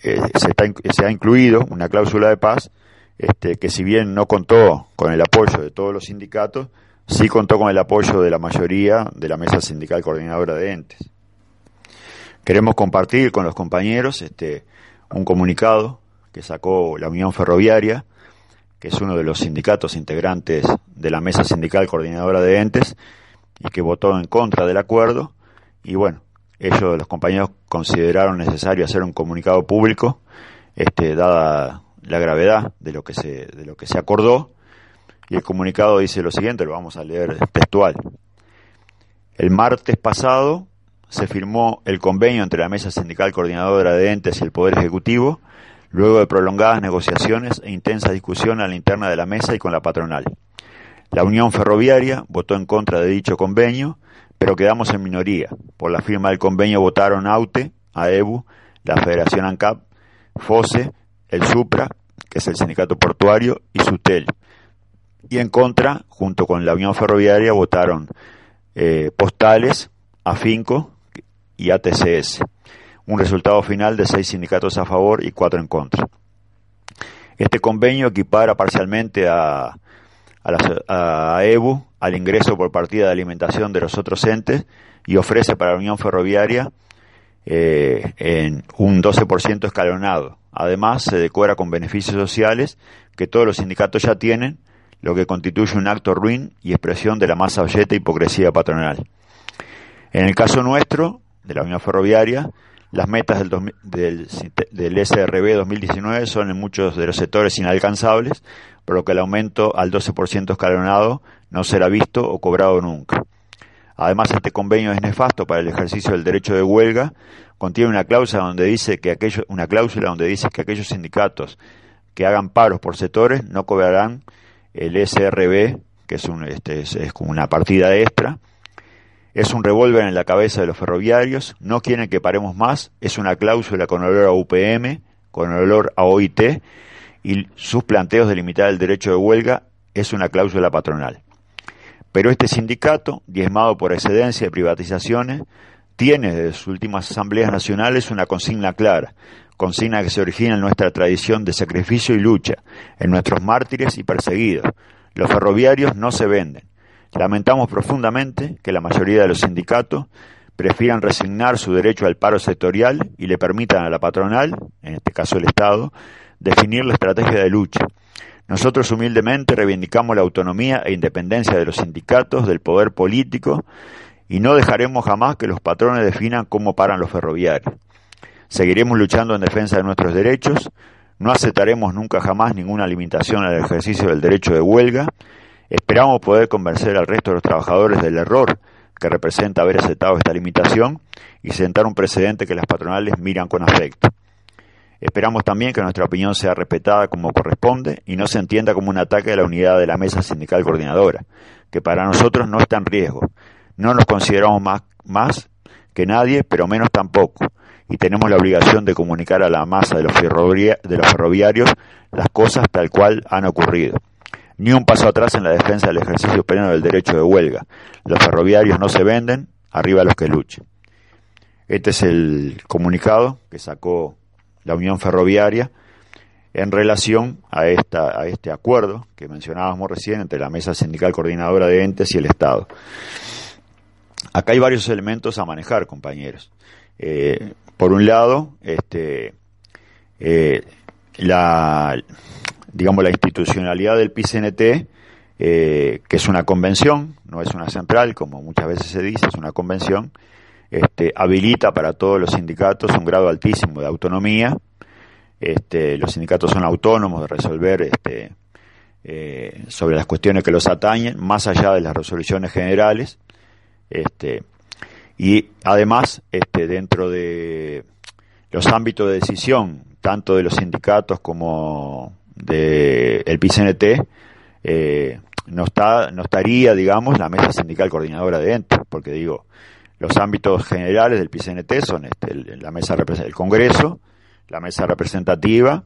se, se ha incluido una cláusula de paz este, que si bien no contó con el apoyo de todos los sindicatos, sí contó con el apoyo de la mayoría de la mesa sindical coordinadora de entes. Queremos compartir con los compañeros este, un comunicado que sacó la Unión Ferroviaria, que es uno de los sindicatos integrantes de la mesa sindical coordinadora de entes y que votó en contra del acuerdo. Y bueno, ellos, los compañeros, consideraron necesario hacer un comunicado público, este, dada la gravedad de lo que se, de lo que se acordó y el comunicado dice lo siguiente, lo vamos a leer textual. El martes pasado se firmó el convenio entre la Mesa Sindical Coordinadora de Entes y el Poder Ejecutivo, luego de prolongadas negociaciones e intensa discusión a la interna de la mesa y con la patronal. La Unión Ferroviaria votó en contra de dicho convenio, pero quedamos en minoría. Por la firma del convenio votaron AUTE, AEBU, la Federación ANCAP, FOSE, el SUPRA, que es el sindicato portuario, y SUTEL. Y en contra, junto con la Unión Ferroviaria, votaron eh, Postales, AFINCO y ATCS. Un resultado final de seis sindicatos a favor y cuatro en contra. Este convenio equipara parcialmente a, a, EBU al ingreso por partida de alimentación de los otros entes y ofrece para la Unión Ferroviaria eh, en un 12% escalonado, Además, se decora con beneficios sociales que todos los sindicatos ya tienen, lo que constituye un acto ruin y expresión de la más abyecta hipocresía patronal. En el caso nuestro, de la Unión Ferroviaria, las metas del, del, SRB 2019 son en muchos de los sectores inalcanzables, por lo que el aumento al 12% escalonado no será visto o cobrado nunca. Además, este convenio es nefasto para el ejercicio del derecho de huelga, contiene una cláusula donde dice que aquellos, una cláusula donde dice que aquellos sindicatos que hagan paros por sectores no cobrarán el SRB, que es, un, este, es, como una partida extra. Es un revólver en la cabeza de los ferroviarios, no quieren que paremos más, es una cláusula con olor a UPM, con olor a OIT, y sus planteos de limitar el derecho de huelga es una cláusula patronal. Pero este sindicato, diezmado por excedencia de privatizaciones, tiene desde sus últimas asambleas nacionales una consigna clara, consigna que se origina en nuestra tradición de sacrificio y lucha, en nuestros mártires y perseguidos. Los ferroviarios no se venden. Lamentamos profundamente que la mayoría de los sindicatos prefieran resignar su derecho al paro sectorial y le permitan a la patronal, en este caso el Estado, definir la estrategia de lucha. Nosotros humildemente reivindicamos la autonomía e independencia de los sindicatos, del poder político y no dejaremos jamás que los patrones definan cómo paran los ferroviarios. Seguiremos luchando en defensa de nuestros derechos, no aceptaremos nunca jamás ninguna limitación al ejercicio del derecho de huelga, esperamos poder convencer al resto de los trabajadores del error que representa haber aceptado esta limitación y sentar un precedente que las patronales miran con afecto. Esperamos también que nuestra opinión sea respetada como corresponde y no se entienda como un ataque a la unidad de la mesa sindical coordinadora, que para nosotros no está en riesgo. No nos consideramos más, que nadie, pero menos tampoco, y tenemos la obligación de comunicar a la masa de los, de los ferroviarios las cosas tal cual han ocurrido. Ni un paso atrás en la defensa del ejercicio pleno del derecho de huelga. Los ferroviarios no se venden, arriba los que luchen. Este es el comunicado que sacó la Unión Ferroviaria en relación a, esta, a este acuerdo que mencionábamos recién entre la Mesa Sindical Coordinadora de Entes y el Estado. Acá hay varios elementos a manejar, compañeros. Eh, por un lado, este, eh, la, digamos, la institucionalidad del PCNT, eh, que es una convención, no es una central, como muchas veces se dice, es una convención, este, habilita para todos los sindicatos un grado altísimo de autonomía. Este, los sindicatos son autónomos de resolver este, eh, sobre las cuestiones que los atañen, más allá de las resoluciones generales. Este, y además, este, dentro de los ámbitos de decisión, tanto de los sindicatos como del de eh, no, está, no estaría, digamos, la mesa sindical coordinadora de entes, porque digo, los ámbitos generales del PCNT son este, la mesa el Congreso, la mesa representativa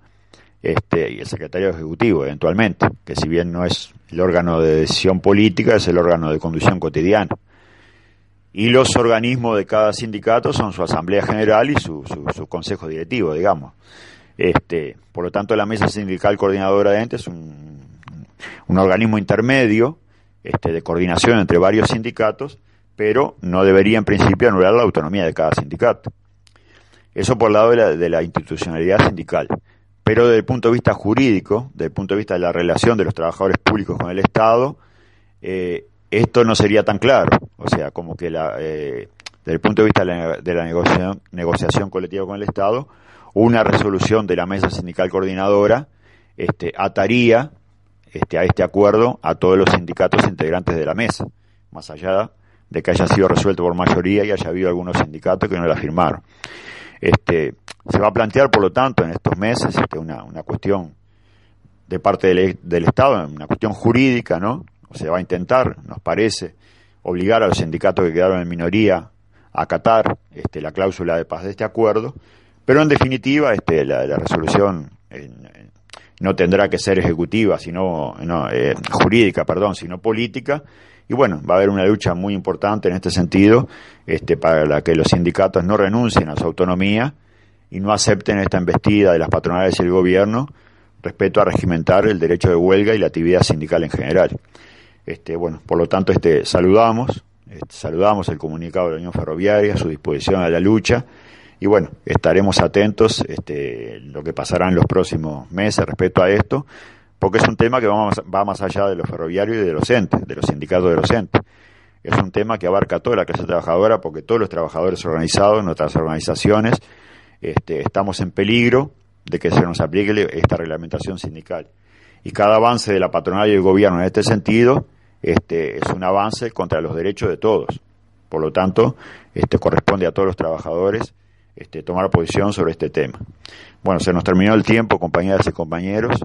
este, y el secretario ejecutivo, eventualmente, que si bien no es el órgano de decisión política, es el órgano de conducción cotidiana. Y los organismos de cada sindicato son su asamblea general y su, su, consejo directivo, digamos. Este, por lo tanto, la mesa sindical coordinadora de entes es un, un organismo intermedio este, de coordinación entre varios sindicatos pero no debería en principio anular la autonomía de cada sindicato. Eso por el lado de la, institucionalidad sindical. Pero desde el punto de vista jurídico, desde el punto de vista de la relación de los trabajadores públicos con el Estado, eh, esto no sería tan claro. O sea, como que la, eh, desde el punto de vista de la, negociación, negociación, colectiva con el Estado, una resolución de la mesa sindical coordinadora este, ataría este, a este acuerdo a todos los sindicatos integrantes de la mesa, más allá de que haya sido resuelto por mayoría y haya habido algunos sindicatos que no la firmaron. Este, se va a plantear, por lo tanto, en estos meses este, una, una cuestión de parte del, del, Estado, una cuestión jurídica, ¿no? Se va a intentar, nos parece, obligar a los sindicatos que quedaron en minoría a acatar este, la cláusula de paz de este acuerdo, pero en definitiva este, la, resolución eh, no tendrá que ser ejecutiva, sino no, eh, jurídica, perdón, sino política, y bueno, va a haber una lucha muy importante en este sentido este, para la que los sindicatos no renuncien a su autonomía y no acepten esta embestida de las patronales y el gobierno respecto a regimentar el derecho de huelga y la actividad sindical en general. Este, bueno, por lo tanto, este, saludamos, este, saludamos el comunicado de la Unión Ferroviaria, su disposición a la lucha y bueno, estaremos atentos este, lo que pasará en los próximos meses respecto a esto porque es un tema que va más, allá de los ferroviarios y de los entes, de los sindicatos de los entes. Es un tema que abarca toda la clase trabajadora porque todos los trabajadores organizados, nuestras organizaciones, este, estamos en peligro de que se nos aplique esta reglamentación sindical. Y cada avance de la patronal y el gobierno en este sentido este, es un avance contra los derechos de todos. Por lo tanto, este, corresponde a todos los trabajadores este, tomar posición sobre este tema. Bueno, se nos terminó el tiempo, compañeras y compañeros.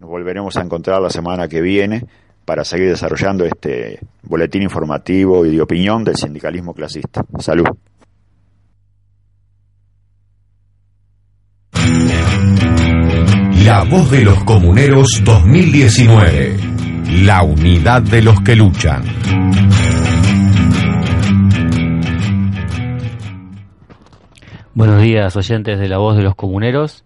Nos volveremos a encontrar la semana que viene para seguir desarrollando este boletín informativo y de opinión del sindicalismo clasista. Salud. La voz de los comuneros 2019. La unidad de los que luchan. Buenos días, oyentes de la voz de los comuneros.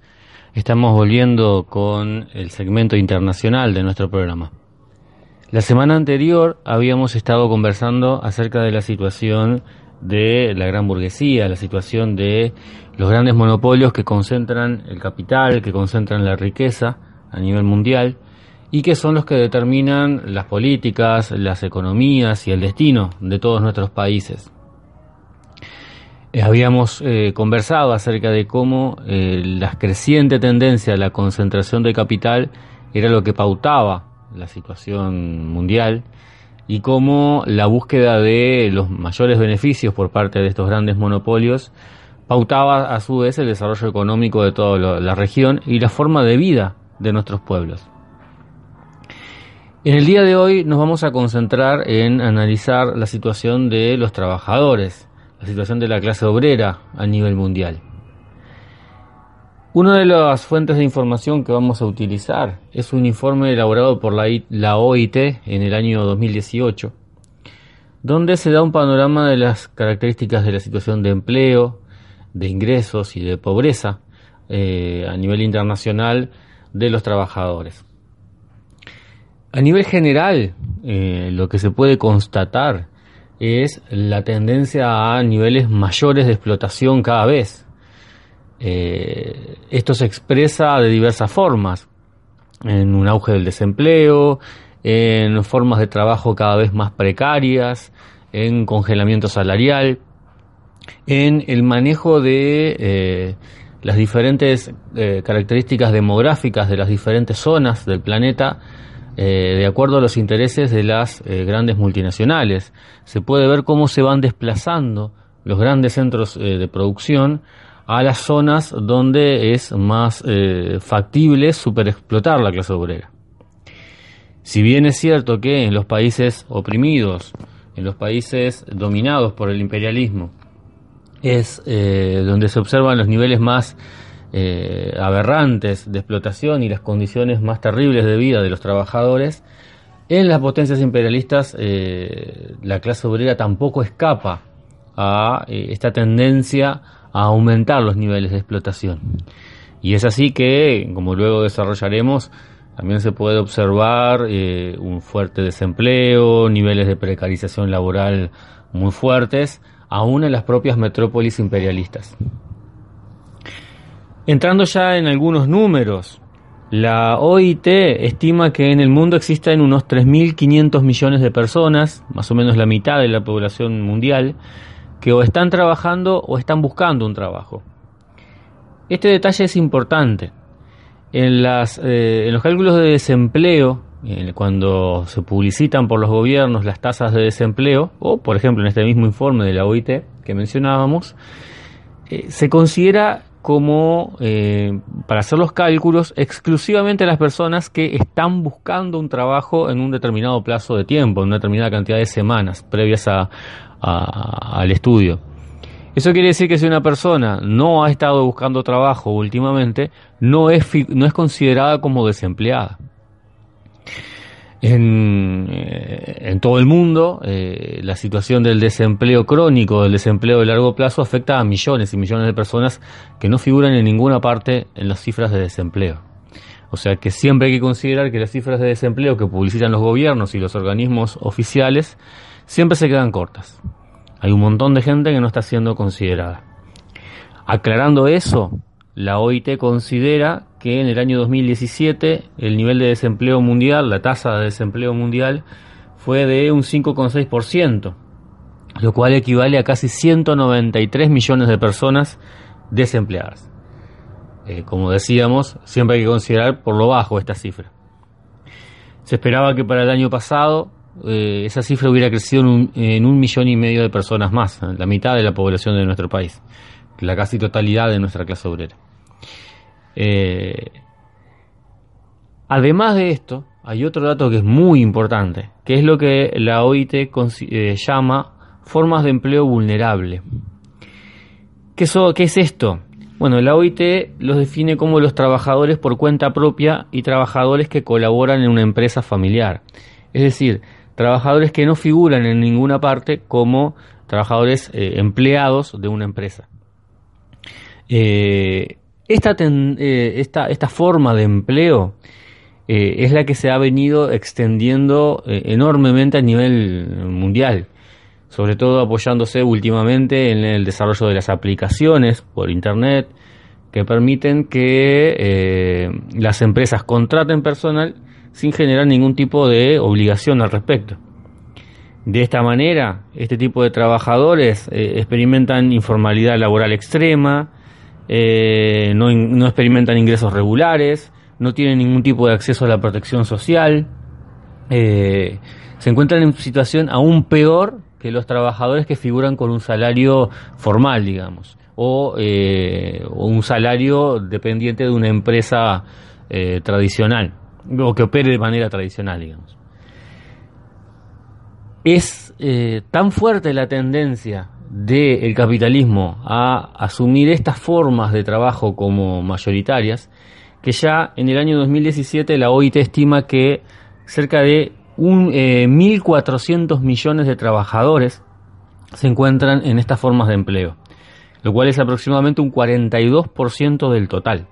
Estamos volviendo con el segmento internacional de nuestro programa. La semana anterior habíamos estado conversando acerca de la situación de la gran burguesía, la situación de los grandes monopolios que concentran el capital, que concentran la riqueza a nivel mundial y que son los que determinan las políticas, las economías y el destino de todos nuestros países. Eh, habíamos eh, conversado acerca de cómo eh, la creciente tendencia a la concentración de capital era lo que pautaba la situación mundial y cómo la búsqueda de los mayores beneficios por parte de estos grandes monopolios pautaba a su vez el desarrollo económico de toda la región y la forma de vida de nuestros pueblos. En el día de hoy nos vamos a concentrar en analizar la situación de los trabajadores, la situación de la clase obrera a nivel mundial. Una de las fuentes de información que vamos a utilizar es un informe elaborado por la OIT en el año 2018, donde se da un panorama de las características de la situación de empleo, de ingresos y de pobreza eh, a nivel internacional de los trabajadores. A nivel general, eh, lo que se puede constatar es la tendencia a niveles mayores de explotación cada vez. Eh, esto se expresa de diversas formas, en un auge del desempleo, en formas de trabajo cada vez más precarias, en congelamiento salarial, en el manejo de eh, las diferentes características demográficas de las diferentes zonas del planeta eh, de acuerdo a los intereses de las eh, grandes multinacionales. Se puede ver cómo se van desplazando los grandes centros eh, de producción a las zonas donde es más factible superexplotar la clase obrera. Si bien es cierto que en los países oprimidos, en los países dominados por el imperialismo, es donde se observan los niveles más eh, aberrantes de explotación y las condiciones más terribles de vida de los trabajadores, en las potencias imperialistas eh, la clase obrera tampoco escapa a eh, esta tendencia a aumentar los niveles de explotación. Y es así que, como luego desarrollaremos, también se puede observar un fuerte desempleo, niveles de precarización laboral muy fuertes, aún en las propias metrópolis imperialistas. Entrando ya en algunos números, la OIT estima que en el mundo existen unos 3.500 millones de personas, más o menos la mitad de la población mundial, que o están trabajando o están buscando un trabajo. Este detalle es importante. En, eh, los cálculos de desempleo, cuando se publicitan por los gobiernos las tasas de desempleo, o por ejemplo en este mismo informe de la OIT que mencionábamos, eh, se considera como eh, para hacer los cálculos exclusivamente las personas que están buscando un trabajo en un determinado plazo de tiempo, en una determinada cantidad de semanas previas al estudio. Eso quiere decir que si una persona no ha estado buscando trabajo últimamente, no es, no es considerada como desempleada. Eh, en, todo el mundo, eh, la situación del desempleo crónico, del desempleo de largo plazo, afecta a millones y millones de personas que no figuran en ninguna parte en las cifras de desempleo. O sea que siempre hay que considerar que las cifras de desempleo que publicitan los gobiernos y los organismos oficiales siempre se quedan cortas. Hay un montón de gente que no está siendo considerada. Aclarando eso, la OIT considera que en el año 2017 el nivel de desempleo mundial, la tasa de desempleo mundial, fue de un 5,6%, lo cual equivale a casi 193 millones de personas desempleadas. Eh, como decíamos, siempre hay que considerar por lo bajo esta cifra. Se esperaba que para el año pasado eh, esa cifra hubiera crecido en un, en un millón y medio de personas más, la mitad de la población de nuestro país, la casi totalidad de nuestra clase obrera. Eh, además de esto, hay otro dato que es muy importante, que es lo que la OIT eh, llama formas de empleo vulnerable. ¿Qué, ¿Qué es esto? Bueno, la OIT los define como los trabajadores por cuenta propia y trabajadores que colaboran en una empresa familiar. Es decir, trabajadores que no figuran en ninguna parte como trabajadores eh, empleados de una empresa. Esta, eh, esta, esta forma de empleo eh, es la que se ha venido extendiendo eh, enormemente a nivel mundial, sobre todo apoyándose últimamente en el desarrollo de las aplicaciones por Internet que permiten que las empresas contraten personal sin generar ningún tipo de obligación al respecto. De esta manera, este tipo de trabajadores experimentan informalidad laboral extrema, eh, no, experimentan ingresos regulares, no tienen ningún tipo de acceso a la protección social, eh, se encuentran en situación aún peor que los trabajadores que figuran con un salario formal, digamos, o, eh, un salario dependiente de una empresa tradicional, o que opere de manera tradicional, digamos. Es tan fuerte la tendencia del capitalismo a asumir estas formas de trabajo como mayoritarias, que ya en el año 2017 la OIT estima que cerca de un, 1.400 millones de trabajadores se encuentran en estas formas de empleo, lo cual es aproximadamente un 42% del total.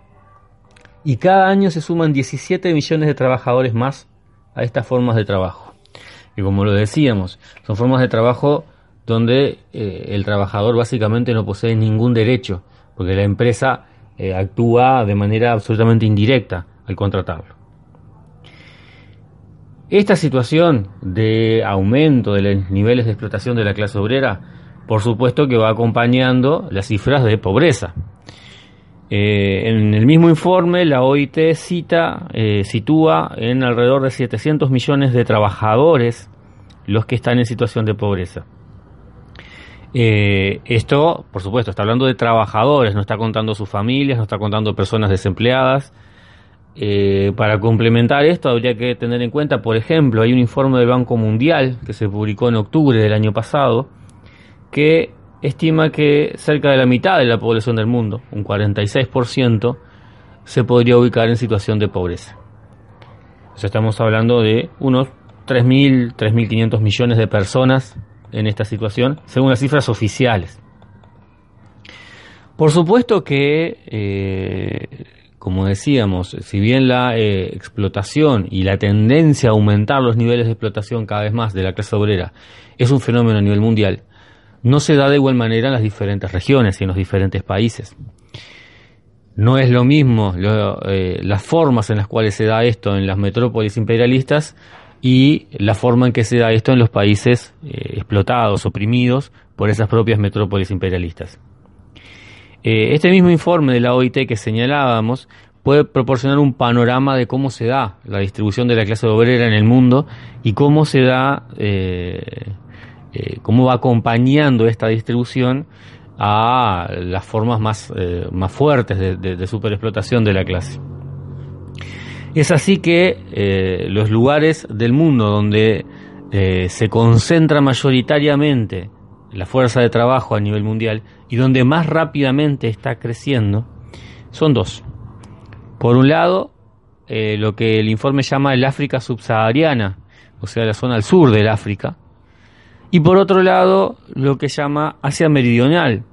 Y cada año se suman 17 millones de trabajadores más a estas formas de trabajo. Y como lo decíamos, son formas de trabajo donde eh, el trabajador básicamente no posee ningún derecho, porque la empresa eh, actúa de manera absolutamente indirecta al contratarlo. Esta situación de aumento de los niveles de explotación de la clase obrera, por supuesto que va acompañando las cifras de pobreza. Eh, en el mismo informe, la OIT cita, sitúa en alrededor de 700 millones de trabajadores los que están en situación de pobreza. Eh, esto, por supuesto, está hablando de trabajadores, no está contando sus familias, no está contando personas desempleadas, eh, para complementar esto habría que tener en cuenta, por ejemplo, hay un informe del Banco Mundial que se publicó en octubre del año pasado que estima que cerca de la mitad de la población del mundo, un 46%, se podría ubicar en situación de pobreza. O sea, estamos hablando de unos 3.000, 3.500 millones de personas en esta situación, según las cifras oficiales. Por supuesto que eh, como decíamos, si bien la eh, explotación y la tendencia a aumentar los niveles de explotación cada vez más de la clase obrera es un fenómeno a nivel mundial, no se da de igual manera en las diferentes regiones y en los diferentes países. No es lo mismo eh, las formas en las cuales se da esto en las metrópolis imperialistas y la forma en que se da esto en los países eh, explotados, oprimidos por esas propias metrópolis imperialistas. Eh, este mismo informe de la OIT que señalábamos puede proporcionar un panorama de cómo se da la distribución de la clase obrera en el mundo y cómo se da, eh, cómo va acompañando esta distribución a las formas más, más fuertes de, de, superexplotación de la clase. Es así que los lugares del mundo donde se concentra mayoritariamente la fuerza de trabajo a nivel mundial y donde más rápidamente está creciendo son dos. Por un lado, eh, lo que el informe llama el África subsahariana, o sea, la zona al sur del África, y por otro lado, lo que llama Asia Meridional,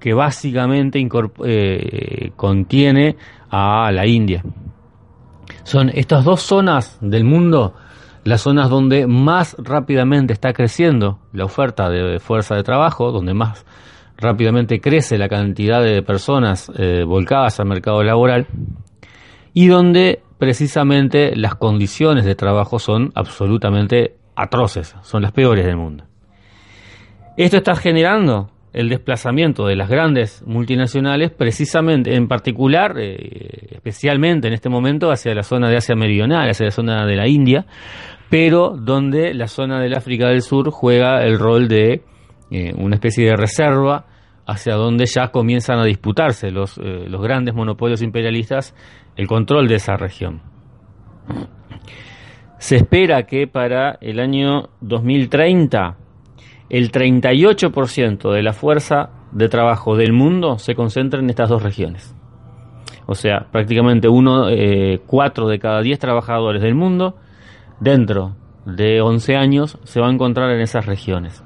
que básicamente eh, contiene a la India. Son estas dos zonas del mundo las zonas donde más rápidamente está creciendo la oferta de fuerza de trabajo, donde más rápidamente crece la cantidad de personas eh, volcadas al mercado laboral y donde precisamente las condiciones de trabajo son absolutamente atroces, son las peores del mundo. Esto está generando el desplazamiento de las grandes multinacionales, precisamente, en particular, eh, especialmente en este momento, hacia la zona de Asia Meridional, hacia la zona de la India, pero donde la zona del África del Sur juega el rol de eh, una especie de reserva hacia donde ya comienzan a disputarse los, eh, los grandes monopolios imperialistas el control de esa región. Se espera que para el año 2030 el 38% de la fuerza de trabajo del mundo se concentra en estas dos regiones. O sea, prácticamente uno, eh, cuatro de cada diez trabajadores del mundo dentro de 11 años se va a encontrar en esas regiones.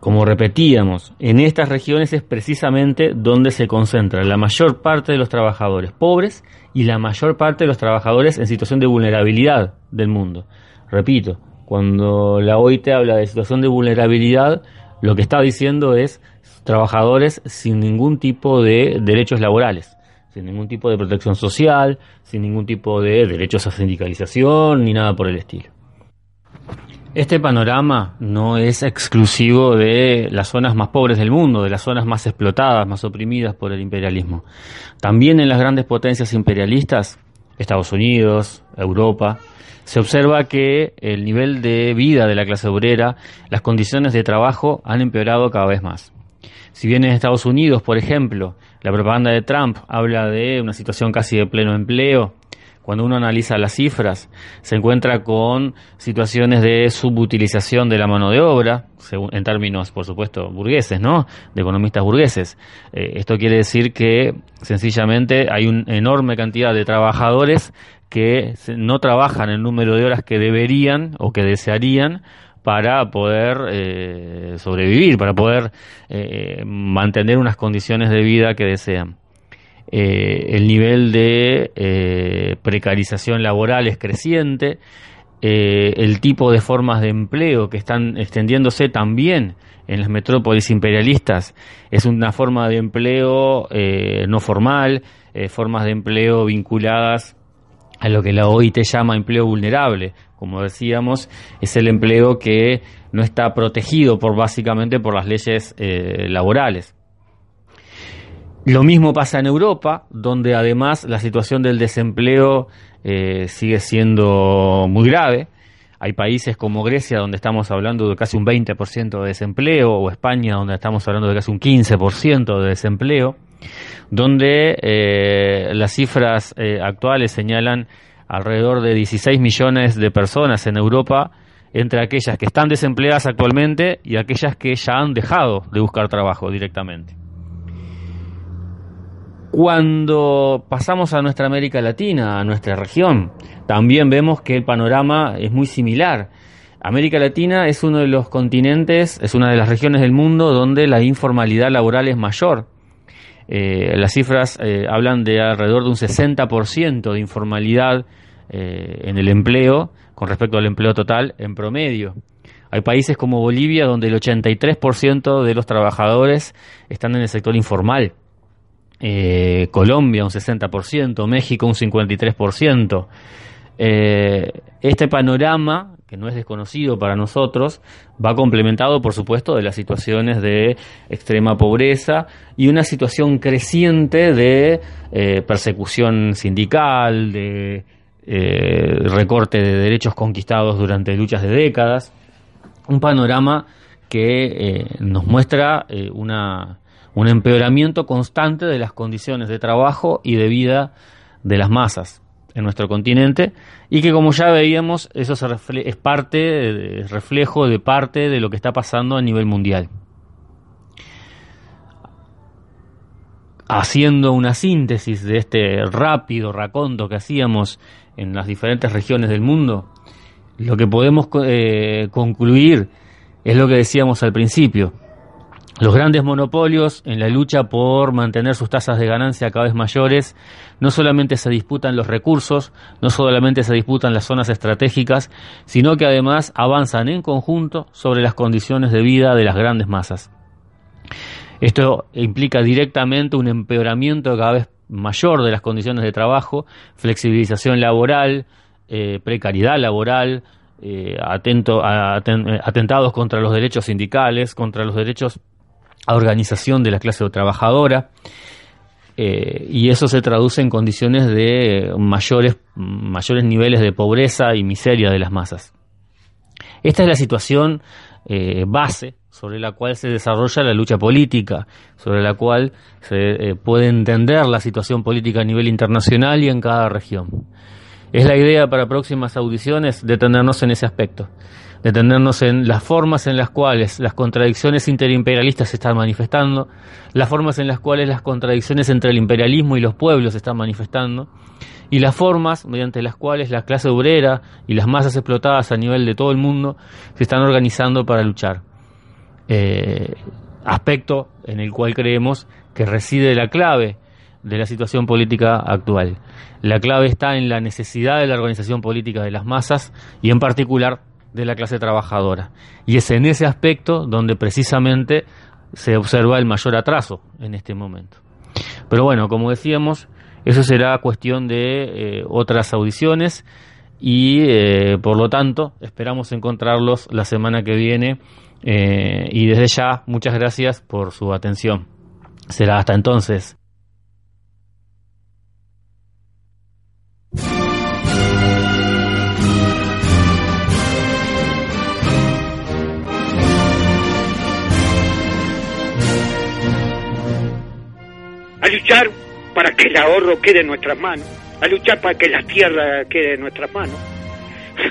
Como repetíamos, en estas regiones es precisamente donde se concentra la mayor parte de los trabajadores pobres y la mayor parte de los trabajadores en situación de vulnerabilidad del mundo. Repito, cuando la OIT habla de situación de vulnerabilidad, lo que está diciendo es trabajadores sin ningún tipo de derechos laborales sin ningún tipo de protección social, sin ningún tipo de derechos a sindicalización ni nada por el estilo. Este panorama no es exclusivo de las zonas más pobres del mundo, de las zonas más explotadas, más oprimidas por el imperialismo. También en las grandes potencias imperialistas Estados Unidos, Europa, se observa que el nivel de vida de la clase obrera, las condiciones de trabajo han empeorado cada vez más. Si bien en Estados Unidos, por ejemplo, la propaganda de Trump habla de una situación casi de pleno empleo, cuando uno analiza las cifras, se encuentra con situaciones de subutilización de la mano de obra, en términos, por supuesto, burgueses, ¿no? De economistas burgueses. Eh, esto quiere decir que sencillamente hay una enorme cantidad de trabajadores que no trabajan el número de horas que deberían o que desearían para poder eh, sobrevivir, para poder eh, mantener unas condiciones de vida que desean. Eh, el nivel de precarización laboral es creciente, el tipo de formas de empleo que están extendiéndose también en las metrópolis imperialistas es una forma de empleo no formal, formas de empleo vinculadas a lo que la OIT llama empleo vulnerable. Como decíamos, es el empleo que no está protegido por básicamente por las leyes laborales. Lo mismo pasa en Europa, donde además la situación del desempleo eh, sigue siendo muy grave. Hay países como Grecia, donde estamos hablando de casi un 20% de desempleo, o España, donde estamos hablando de casi un 15% de desempleo, donde eh, las cifras eh, actuales señalan alrededor de 16 millones de personas en Europa, entre aquellas que están desempleadas actualmente y aquellas que ya han dejado de buscar trabajo directamente. Cuando pasamos a nuestra América Latina, a nuestra región, también vemos que el panorama es muy similar. América Latina es uno de los continentes, es una de las regiones del mundo donde la informalidad laboral es mayor. Eh, las cifras eh, hablan de alrededor de un 60% de informalidad eh, en el empleo con respecto al empleo total en promedio. Hay países como Bolivia donde el 83% de los trabajadores están en el sector informal. Colombia un 60%, México un 53%. Eh, este panorama, que no es desconocido para nosotros, va complementado, por supuesto, de las situaciones de extrema pobreza y una situación creciente de eh, persecución sindical, de recorte de derechos conquistados durante luchas de décadas. Un panorama que nos muestra una un empeoramiento constante de las condiciones de trabajo y de vida de las masas en nuestro continente y que como ya veíamos eso es parte, reflejo de parte de lo que está pasando a nivel mundial. Haciendo una síntesis de este rápido raconto que hacíamos en las diferentes regiones del mundo, lo que podemos eh, concluir es lo que decíamos al principio los grandes monopolios, en la lucha por mantener sus tasas de ganancia cada vez mayores, no solamente se disputan los recursos, no solamente se disputan las zonas estratégicas, sino que además avanzan en conjunto sobre las condiciones de vida de las grandes masas. Esto implica directamente un empeoramiento cada vez mayor de las condiciones de trabajo, flexibilización laboral, eh, precariedad laboral, eh, atentados contra los derechos sindicales, contra los derechos a organización de la clase trabajadora, eh, y eso se traduce en condiciones de mayores, mayores niveles de pobreza y miseria de las masas. Esta es la situación eh, base sobre la cual se desarrolla la lucha política, sobre la cual se eh, puede entender la situación política a nivel internacional y en cada región. Es la idea para próximas audiciones detenernos en ese aspecto detenernos en las formas en las cuales las contradicciones interimperialistas se están manifestando, las formas en las cuales las contradicciones entre el imperialismo y los pueblos se están manifestando, y las formas mediante las cuales la clase obrera y las masas explotadas a nivel de todo el mundo se están organizando para luchar. Eh, aspecto en el cual creemos que reside la clave de la situación política actual. La clave está en la necesidad de la organización política de las masas y en particular de la clase trabajadora. Y es en ese aspecto donde precisamente se observa el mayor atraso en este momento. Pero bueno, como decíamos, eso será cuestión de eh, otras audiciones y eh, por lo tanto esperamos encontrarlos la semana que viene eh, y desde ya muchas gracias por su atención. Será hasta entonces. Que el ahorro quede en nuestras manos, a luchar para que la tierra quede en nuestras manos,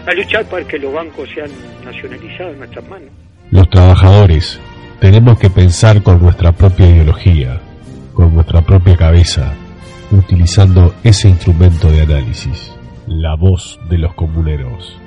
a luchar para que los bancos sean nacionalizados en nuestras manos. Los trabajadores tenemos que pensar con nuestra propia ideología, con nuestra propia cabeza, utilizando ese instrumento de análisis, la voz de los comuneros.